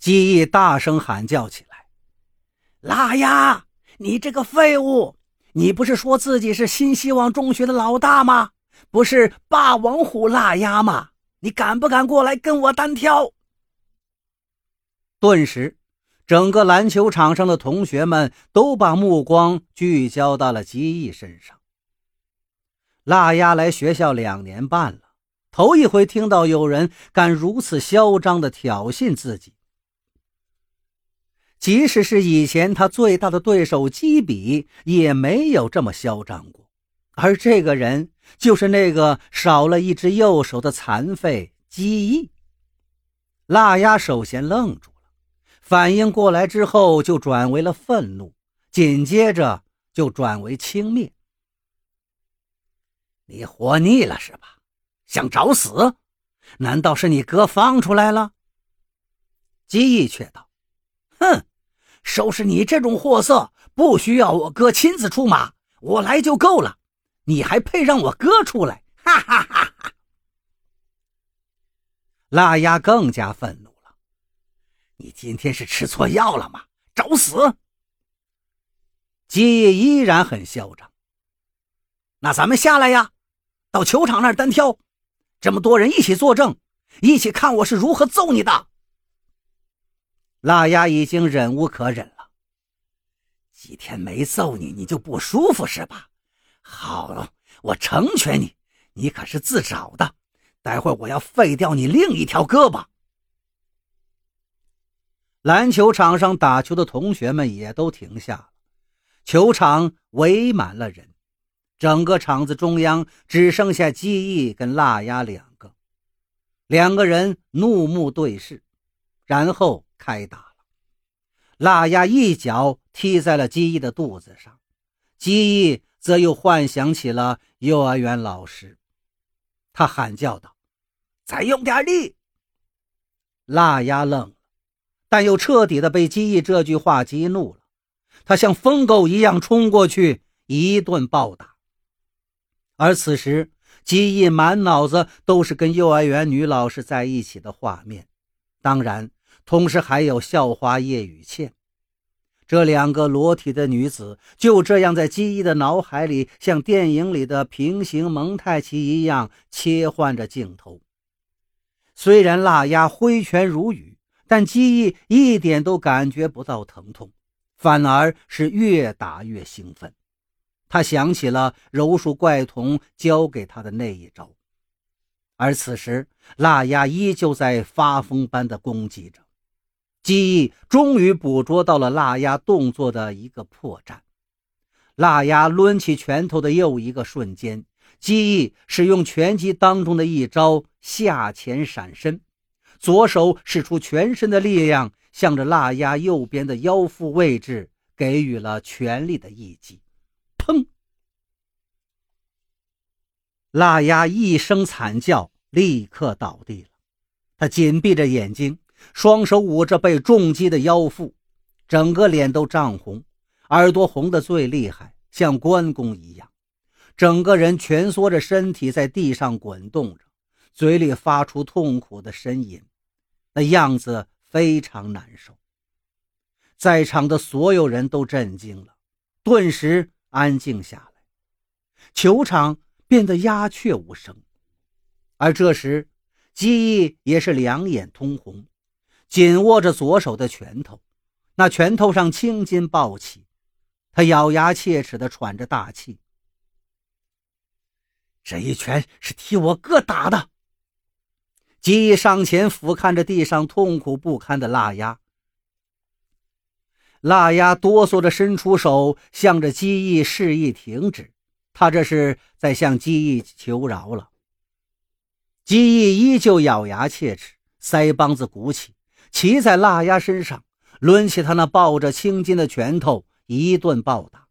姬毅大声喊叫起来：“辣鸭，你这个废物！你不是说自己是新希望中学的老大吗？不是霸王虎辣鸭吗？你敢不敢过来跟我单挑？”顿时，整个篮球场上的同学们都把目光聚焦到了姬毅身上。辣鸭来学校两年半了，头一回听到有人敢如此嚣张的挑衅自己。即使是以前他最大的对手基比，也没有这么嚣张过。而这个人就是那个少了一只右手的残废基翼。腊鸭首先愣住了，反应过来之后就转为了愤怒，紧接着就转为轻蔑。你活腻了是吧？想找死？难道是你哥放出来了？基义却道：“。”收拾你这种货色，不需要我哥亲自出马，我来就够了。你还配让我哥出来？哈哈哈哈！腊鸭更加愤怒了。你今天是吃错药了吗？找死！基业依然很嚣张。那咱们下来呀，到球场那儿单挑，这么多人一起作证，一起看我是如何揍你的。腊鸭已经忍无可忍了，几天没揍你，你就不舒服是吧？好了，我成全你，你可是自找的。待会我要废掉你另一条胳膊。篮球场上打球的同学们也都停下了，球场围满了人，整个场子中央只剩下基义跟腊鸭两个，两个人怒目对视，然后。开打了，腊鸭一脚踢在了鸡翼的肚子上，鸡翼则又幻想起了幼儿园老师，他喊叫道：“再用点力！”腊鸭愣了，但又彻底的被鸡翼这句话激怒了，他像疯狗一样冲过去一顿暴打。而此时，基义满脑子都是跟幼儿园女老师在一起的画面，当然。同时还有校花叶雨倩，这两个裸体的女子就这样在基一的脑海里，像电影里的平行蒙太奇一样切换着镜头。虽然腊鸭挥拳如雨，但基一一点都感觉不到疼痛，反而是越打越兴奋。他想起了柔术怪童教给他的那一招，而此时腊鸭依旧在发疯般的攻击着。记忆终于捕捉到了腊鸭动作的一个破绽。腊鸭抡起拳头的又一个瞬间，记忆使用拳击当中的一招下潜闪身，左手使出全身的力量，向着腊鸭右边的腰腹位置给予了全力的一击。砰！腊鸭一声惨叫，立刻倒地了。他紧闭着眼睛。双手捂着被重击的腰腹，整个脸都涨红，耳朵红得最厉害，像关公一样。整个人蜷缩着身体在地上滚动着，嘴里发出痛苦的呻吟，那样子非常难受。在场的所有人都震惊了，顿时安静下来，球场变得鸦雀无声。而这时，记忆也是两眼通红。紧握着左手的拳头，那拳头上青筋暴起，他咬牙切齿地喘着大气。这一拳是替我哥打的。基义上前俯瞰着地上痛苦不堪的腊鸭，腊鸭哆嗦着伸出手，向着基义示意停止，他这是在向基义求饶了。基义依旧咬牙切齿，腮帮子鼓起。骑在腊鸭身上，抡起他那抱着青筋的拳头，一顿暴打，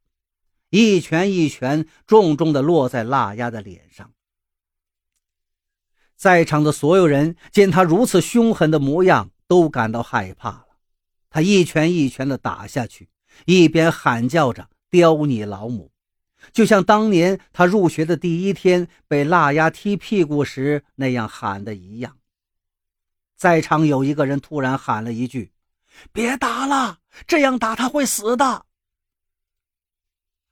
一拳一拳重重地落在腊鸭的脸上。在场的所有人见他如此凶狠的模样，都感到害怕了。他一拳一拳地打下去，一边喊叫着“刁你老母”，就像当年他入学的第一天被腊鸭踢屁股时那样喊的一样。在场有一个人突然喊了一句：“别打了，这样打他会死的。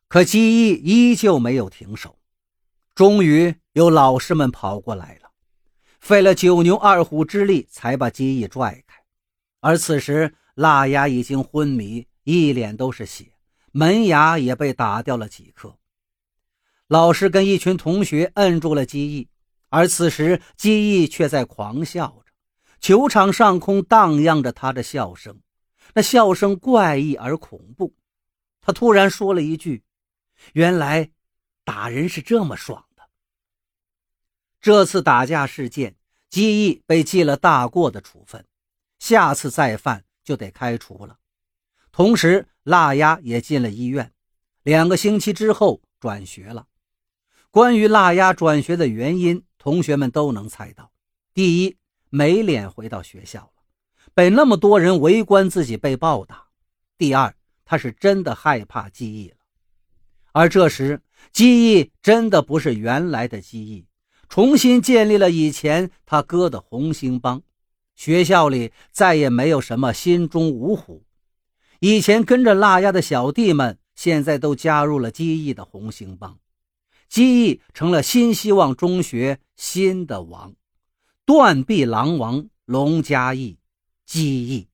可姬毅依旧没有停手。终于有老师们跑过来了，费了九牛二虎之力才把姬毅拽开。而此时，腊鸭已经昏迷，一脸都是血，门牙也被打掉了几颗。老师跟一群同学摁住了姬毅，而此时姬毅却在狂笑着。球场上空荡漾着他的笑声，那笑声怪异而恐怖。他突然说了一句：“原来打人是这么爽的。”这次打架事件，姬毅被记了大过的处分，下次再犯就得开除了。同时，腊鸭也进了医院，两个星期之后转学了。关于腊鸭转学的原因，同学们都能猜到：第一，没脸回到学校了，被那么多人围观自己被暴打；第二，他是真的害怕记忆了。而这时，记忆真的不是原来的记忆。重新建立了以前他哥的红星帮，学校里再也没有什么心中五虎。以前跟着腊鸭的小弟们，现在都加入了机翼的红星帮，机翼成了新希望中学新的王，断臂狼王龙嘉义，机翼。